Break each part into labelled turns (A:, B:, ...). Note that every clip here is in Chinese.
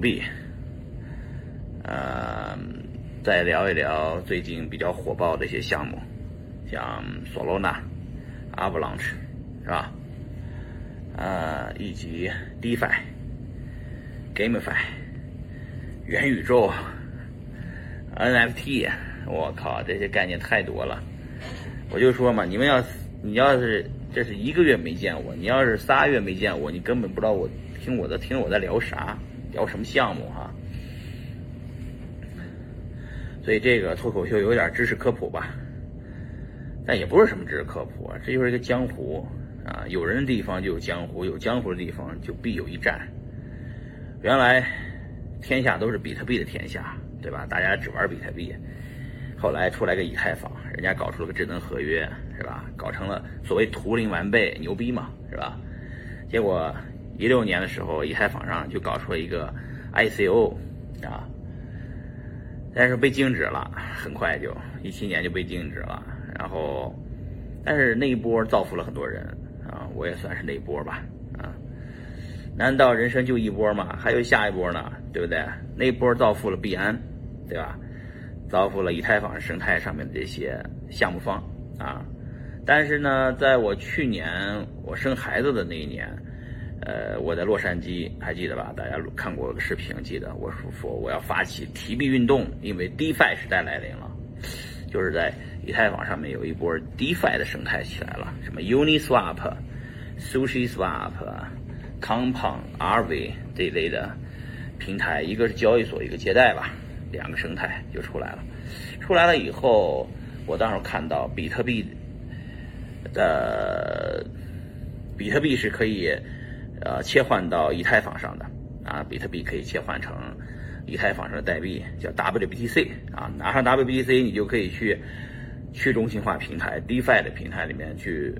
A: 币，呃，再聊一聊最近比较火爆的一些项目，像 Solana、Avalanche 是吧？呃，以及 DeFi、GameFi、元宇宙、NFT，我靠，这些概念太多了。我就说嘛，你们要是你要是这是一个月没见我，你要是仨月没见我，你根本不知道我听我的听我在聊啥，聊什么项目哈。所以这个脱口秀有点知识科普吧，但也不是什么知识科普啊，这就是一个江湖啊，有人的地方就有江湖，有江湖的地方就必有一战。原来天下都是比特币的天下，对吧？大家只玩比特币。后来出来个以太坊，人家搞出了个智能合约，是吧？搞成了所谓图灵完备，牛逼嘛，是吧？结果一六年的时候，以太坊上就搞出了一个 ICO 啊，但是被禁止了，很快就一七年就被禁止了。然后，但是那一波造福了很多人啊，我也算是那一波吧啊。难道人生就一波吗？还有下一波呢，对不对？那一波造福了币安，对吧？造福了以太坊生态上面的这些项目方啊，但是呢，在我去年我生孩子的那一年，呃，我在洛杉矶，还记得吧？大家看过个视频，记得我说说我要发起提币运动，因为 DeFi 时代来临了，就是在以太坊上面有一波 DeFi 的生态起来了，什么 Uniswap、SushiSwap、Compound、RV 这一类的平台，一个是交易所，一个借贷吧。两个生态就出来了，出来了以后，我当时看到比特币的比特币是可以呃切换到以太坊上的啊，比特币可以切换成以太坊上的代币，叫 WBTC 啊，拿上 WBTC 你就可以去去中心化平台 DeFi 的平台里面去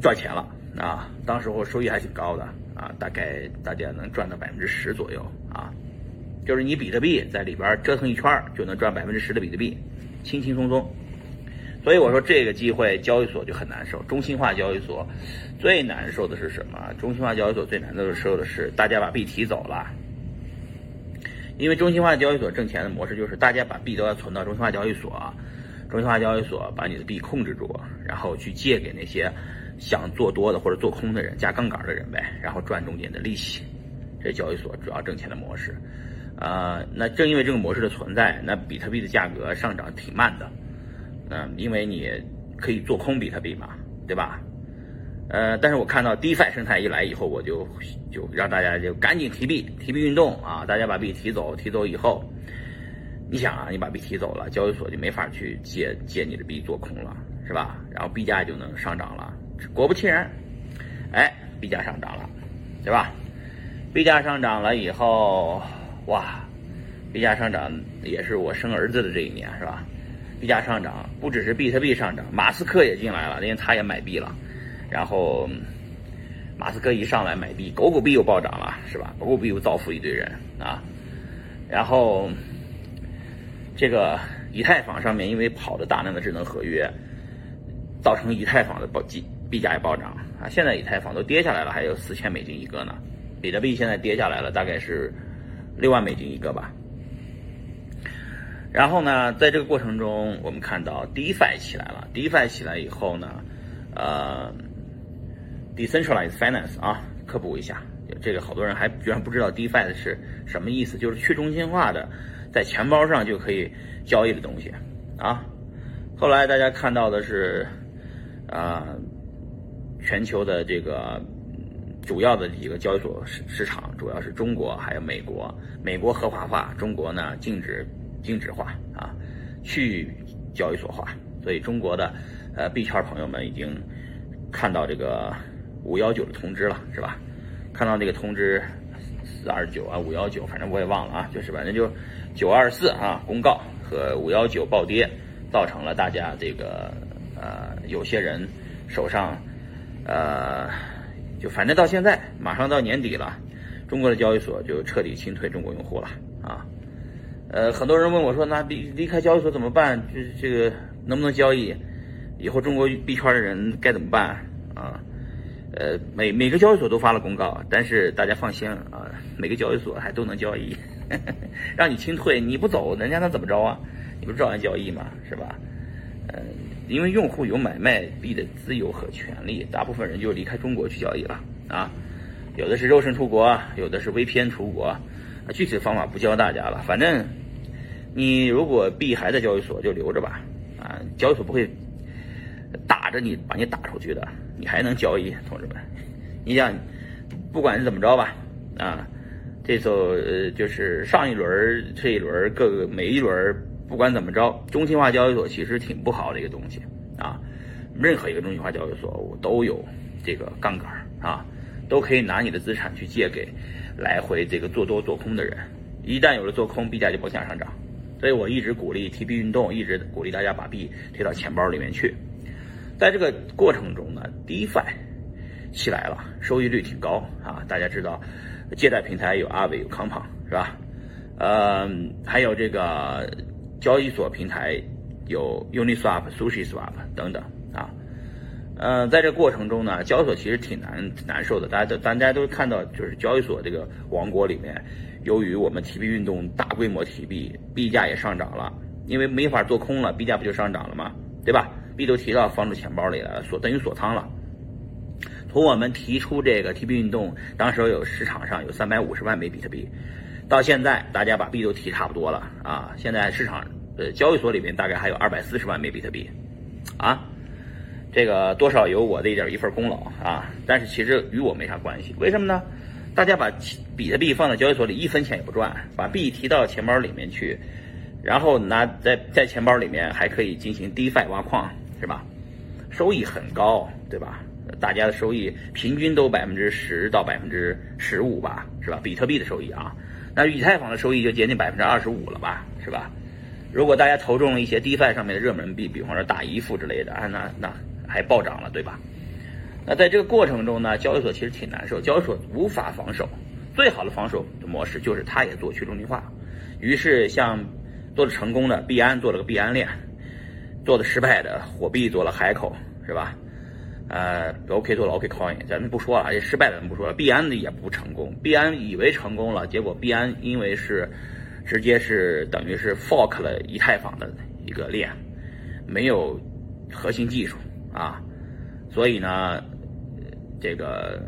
A: 赚钱了啊，当时我收益还挺高的啊，大概大家能赚到百分之十左右啊。就是你比特币在里边折腾一圈就能赚百分之十的比特币，轻轻松松。所以我说这个机会交易所就很难受，中心化交易所最难受的是什么？中心化交易所最难受的是大家把币提走了，因为中心化交易所挣钱的模式就是大家把币都要存到中心化交易所，中心化交易所把你的币控制住，然后去借给那些想做多的或者做空的人加杠杆的人呗，然后赚中间的利息。这交易所主要挣钱的模式。啊，那正因为这个模式的存在，那比特币的价格上涨挺慢的，嗯，因为你可以做空比特币嘛，对吧？呃，但是我看到 DeFi 生态一来以后，我就就让大家就赶紧提币，提币运动啊，大家把币提走，提走以后，你想啊，你把币提走了，交易所就没法去借借你的币做空了，是吧？然后币价就能上涨了，果不其然，哎，币价上涨了，对吧？币价上涨了以后。哇，币价上涨也是我生儿子的这一年，是吧？币价上涨不只是比特币上涨，马斯克也进来了，因为他也买币了。然后，马斯克一上来买币，狗狗币又暴涨了，是吧？狗狗币又造福一堆人啊。然后，这个以太坊上面因为跑着大量的智能合约，造成以太坊的暴币币价也暴涨啊。现在以太坊都跌下来了，还有四千美金一个呢。比特币现在跌下来了，大概是。六万美金一个吧。然后呢，在这个过程中，我们看到 DeFi 起来了。DeFi 起来以后呢，呃，Decentralized Finance 啊，科普一下，这个好多人还居然不知道 DeFi 是什么意思，就是去中心化的，在钱包上就可以交易的东西啊。后来大家看到的是，啊，全球的这个。主要的几个交易所市市场主要是中国，还有美国。美国合法化，中国呢禁止禁止化啊，去交易所化。所以中国的呃币圈朋友们已经看到这个五幺九的通知了，是吧？看到那个通知四二九啊，五幺九，反正我也忘了啊，就是反正就九二四啊公告和五幺九暴跌，造成了大家这个呃有些人手上呃。就反正到现在，马上到年底了，中国的交易所就彻底清退中国用户了！呃，很多人问我说：“那离离开交易所怎么办？这这个能不能交易？以后中国币圈的人该怎么办啊？”呃，每每个交易所都发了公告，但是大家放心啊，每个交易所还都能交易，让你清退，你不走，人家能怎么着啊？你不照样交易吗？是吧？嗯，因为用户有买卖币的自由和权利，大部分人就离开中国去交易了啊。有的是肉身出国，有的是 VPN 出国，具体的方法不教大家了。反正你如果币还在交易所，就留着吧，啊，交易所不会打着你把你打出去的。你还能交易，同志们，你想，不管是怎么着吧，啊，这时候呃，就是上一轮、这一轮各个每一轮，不管怎么着，中心化交易所其实挺不好的一个东西啊。任何一个中心化交易所，我都有这个杠杆啊，都可以拿你的资产去借给来回这个做多做空的人。一旦有了做空，币价就不向上涨。所以我一直鼓励提币运动，一直鼓励大家把币推到钱包里面去。在这个过程中呢，DeFi 起来了，收益率挺高啊！大家知道，借贷平台有阿伟有 Compound 是吧？呃，还有这个交易所平台有 Uniswap、SushiSwap 等等。呃，在这过程中呢，交易所其实挺难难受的。大家都大家都看到，就是交易所这个王国里面，由于我们提币运动大规模提币，币价也上涨了，因为没法做空了，币价不就上涨了吗？对吧？币都提到放入钱包里了，锁等于锁仓了。从我们提出这个 T B 运动，当时有市场上有三百五十万枚比特币，到现在大家把币都提差不多了啊。现在市场呃交易所里面大概还有二百四十万枚比特币，啊，这个多少有我的一点一份功劳啊。但是其实与我没啥关系，为什么呢？大家把比特币放在交易所里一分钱也不赚，把币提到钱包里面去，然后拿在在钱包里面还可以进行 DeFi 挖矿。是吧？收益很高，对吧？大家的收益平均都百分之十到百分之十五吧，是吧？比特币的收益啊，那以太坊的收益就接近百分之二十五了吧，是吧？如果大家投中了一些 DeFi 上面的热门币，比方说大姨夫之类的啊，那那还暴涨了，对吧？那在这个过程中呢，交易所其实挺难受，交易所无法防守，最好的防守的模式就是它也做去中心化，于是像做的成功的币安做了个币安链。做的失败的火币做了海口是吧？呃，OK 做了 OKCoin，咱们不说了，这失败的咱们不说了。币安的也不成功，币安以为成功了，结果币安因为是直接是等于是 fork 了以太坊的一个链，没有核心技术啊，所以呢，这个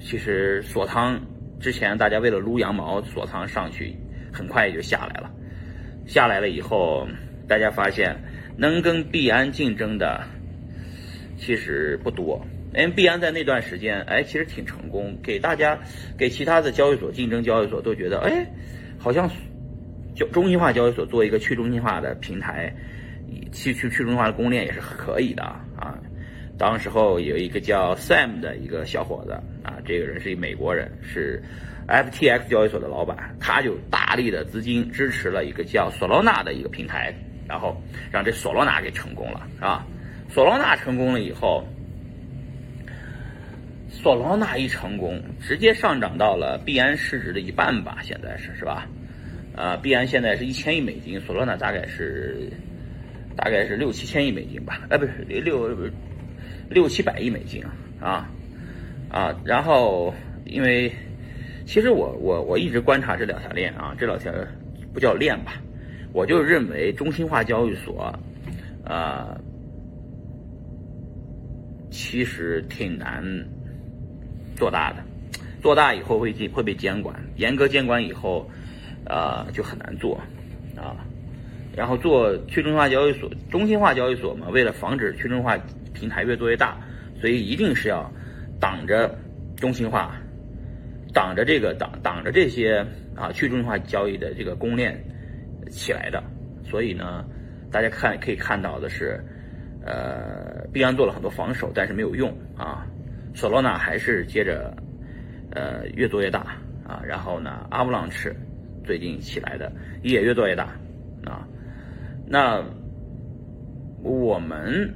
A: 其实锁仓之前大家为了撸羊毛锁仓上去，很快也就下来了，下来了以后大家发现。能跟币安竞争的其实不多，因为币安在那段时间，哎，其实挺成功，给大家给其他的交易所竞争交易所都觉得，哎，好像就中心化交易所做一个去中心化的平台，去去去中心化的公链也是可以的啊。当时候有一个叫 Sam 的一个小伙子啊，这个人是一美国人，是 FTX 交易所的老板，他就大力的资金支持了一个叫 Solana 的一个平台。然后让这索罗纳给成功了，是吧？索罗纳成功了以后，索罗纳一成功，直接上涨到了币安市值的一半吧？现在是是吧？啊，币安现在是一千亿美金，索罗纳大概是大概是六七千亿美金吧？哎，不是六六七百亿美金啊啊！然后因为其实我我我一直观察这两条链啊，这两条不叫链吧？我就认为中心化交易所，呃，其实挺难做大的。做大以后会会被监管，严格监管以后，呃，就很难做啊。然后做去中心化交易所，中心化交易所嘛，为了防止去中心化平台越做越大，所以一定是要挡着中心化，挡着这个挡挡着这些啊去中心化交易的这个公链。起来的，所以呢，大家看可以看到的是，呃，币安做了很多防守，但是没有用啊。索罗纳还是接着，呃，越做越大啊。然后呢，阿布朗驰最近起来的也越做越大啊。那我们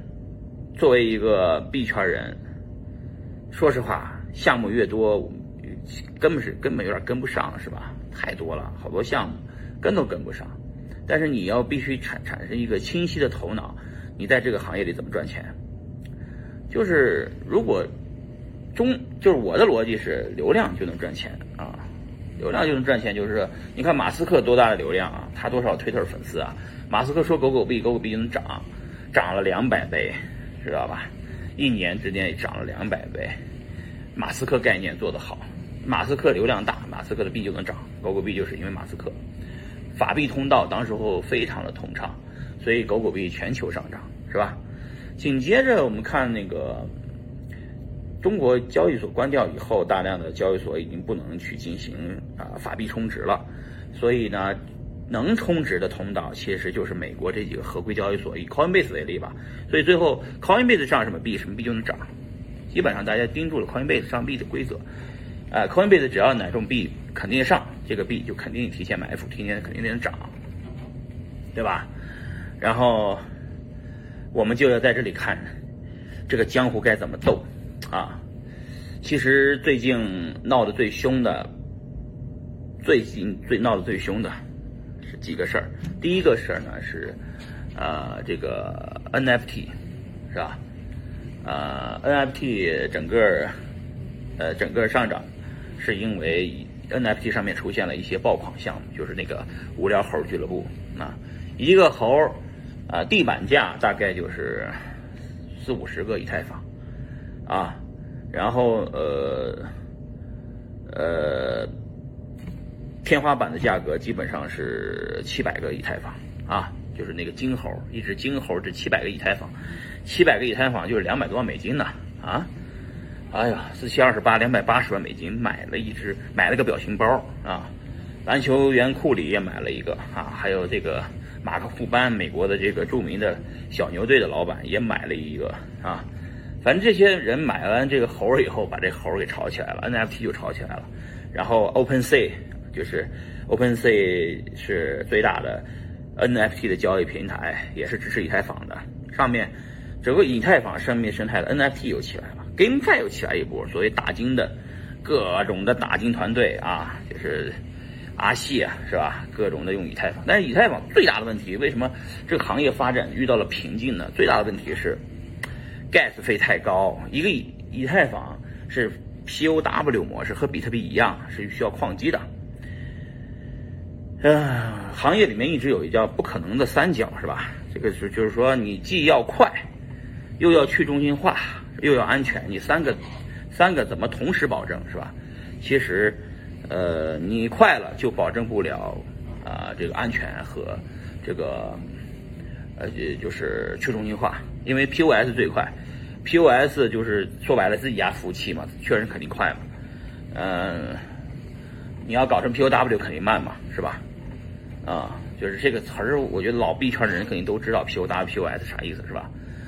A: 作为一个币圈人，说实话，项目越多，根本是根本有点跟不上，是吧？太多了，好多项目跟都跟不上。但是你要必须产产生一个清晰的头脑，你在这个行业里怎么赚钱？就是如果中就是我的逻辑是流量就能赚钱，流量就能赚钱，就是你看马斯克多大的流量啊，他多少推特粉丝啊？马斯克说狗狗币，狗狗币就能涨，涨了两百倍，知道吧？一年之间涨了两百倍。马斯克概念做得好，马斯克流量大，马斯克的币就能涨，狗狗币就是因为马斯克。法币通道当时候非常的通畅，所以狗狗币全球上涨，是吧？紧接着我们看那个。中国交易所关掉以后，大量的交易所已经不能去进行啊法币充值了，所以呢，能充值的通道其实就是美国这几个合规交易所，以 Coinbase 为例吧。所以最后 Coinbase 上什么币，什么币就能涨。基本上大家盯住了 Coinbase 上币的规则，啊，Coinbase 只要哪种币肯定上，这个币就肯定提前埋伏，提前肯定能涨，对吧？然后我们就要在这里看这个江湖该怎么斗。啊，其实最近闹得最凶的，最近最闹得最凶的是几个事儿。第一个事儿呢是，呃，这个 NFT 是吧？呃，NFT 整个呃整个上涨，是因为 NFT 上面出现了一些爆款项目，就是那个无聊猴俱乐部啊，一个猴啊地板价大概就是四五十个以太坊。啊，然后呃呃，天花板的价格基本上是七百个以太坊啊，就是那个金猴，一只金猴值七百个以太坊，七百个以太坊就是两百多万美金呢啊！哎呀，四七二十八，两百八十万美金买了一只，买了个表情包啊！篮球员库里也买了一个啊，还有这个马克库班，美国的这个著名的小牛队的老板也买了一个啊。反正这些人买完这个猴儿以后，把这猴儿给炒起来了，NFT 就炒起来了。然后 OpenSea 就是 OpenSea 是最大的 NFT 的交易平台，也是支持以太坊的。上面整个以太坊生命生态的 NFT 又起来了，GameFi 又起来一波。所谓打金的各种的打金团队啊，就是阿细啊，是吧？各种的用以太坊。但是以太坊最大的问题，为什么这个行业发展遇到了瓶颈呢？最大的问题是。Gas 费太高，一个以以太坊是 POW 模式，和比特币一样是需要矿机的。嗯，行业里面一直有一叫不可能的三角，是吧？这个是就是说你既要快，又要去中心化，又要安全，你三个三个怎么同时保证，是吧？其实，呃，你快了就保证不了啊这个安全和这个呃就是去中心化。因为 POS 最快，POS 就是说白了自己家服务器嘛，确认肯定快嘛。嗯，你要搞成 POW 肯定慢嘛，是吧？啊，就是这个词儿，我觉得老币圈的人肯定都知道 POW、POS 啥意思，是吧？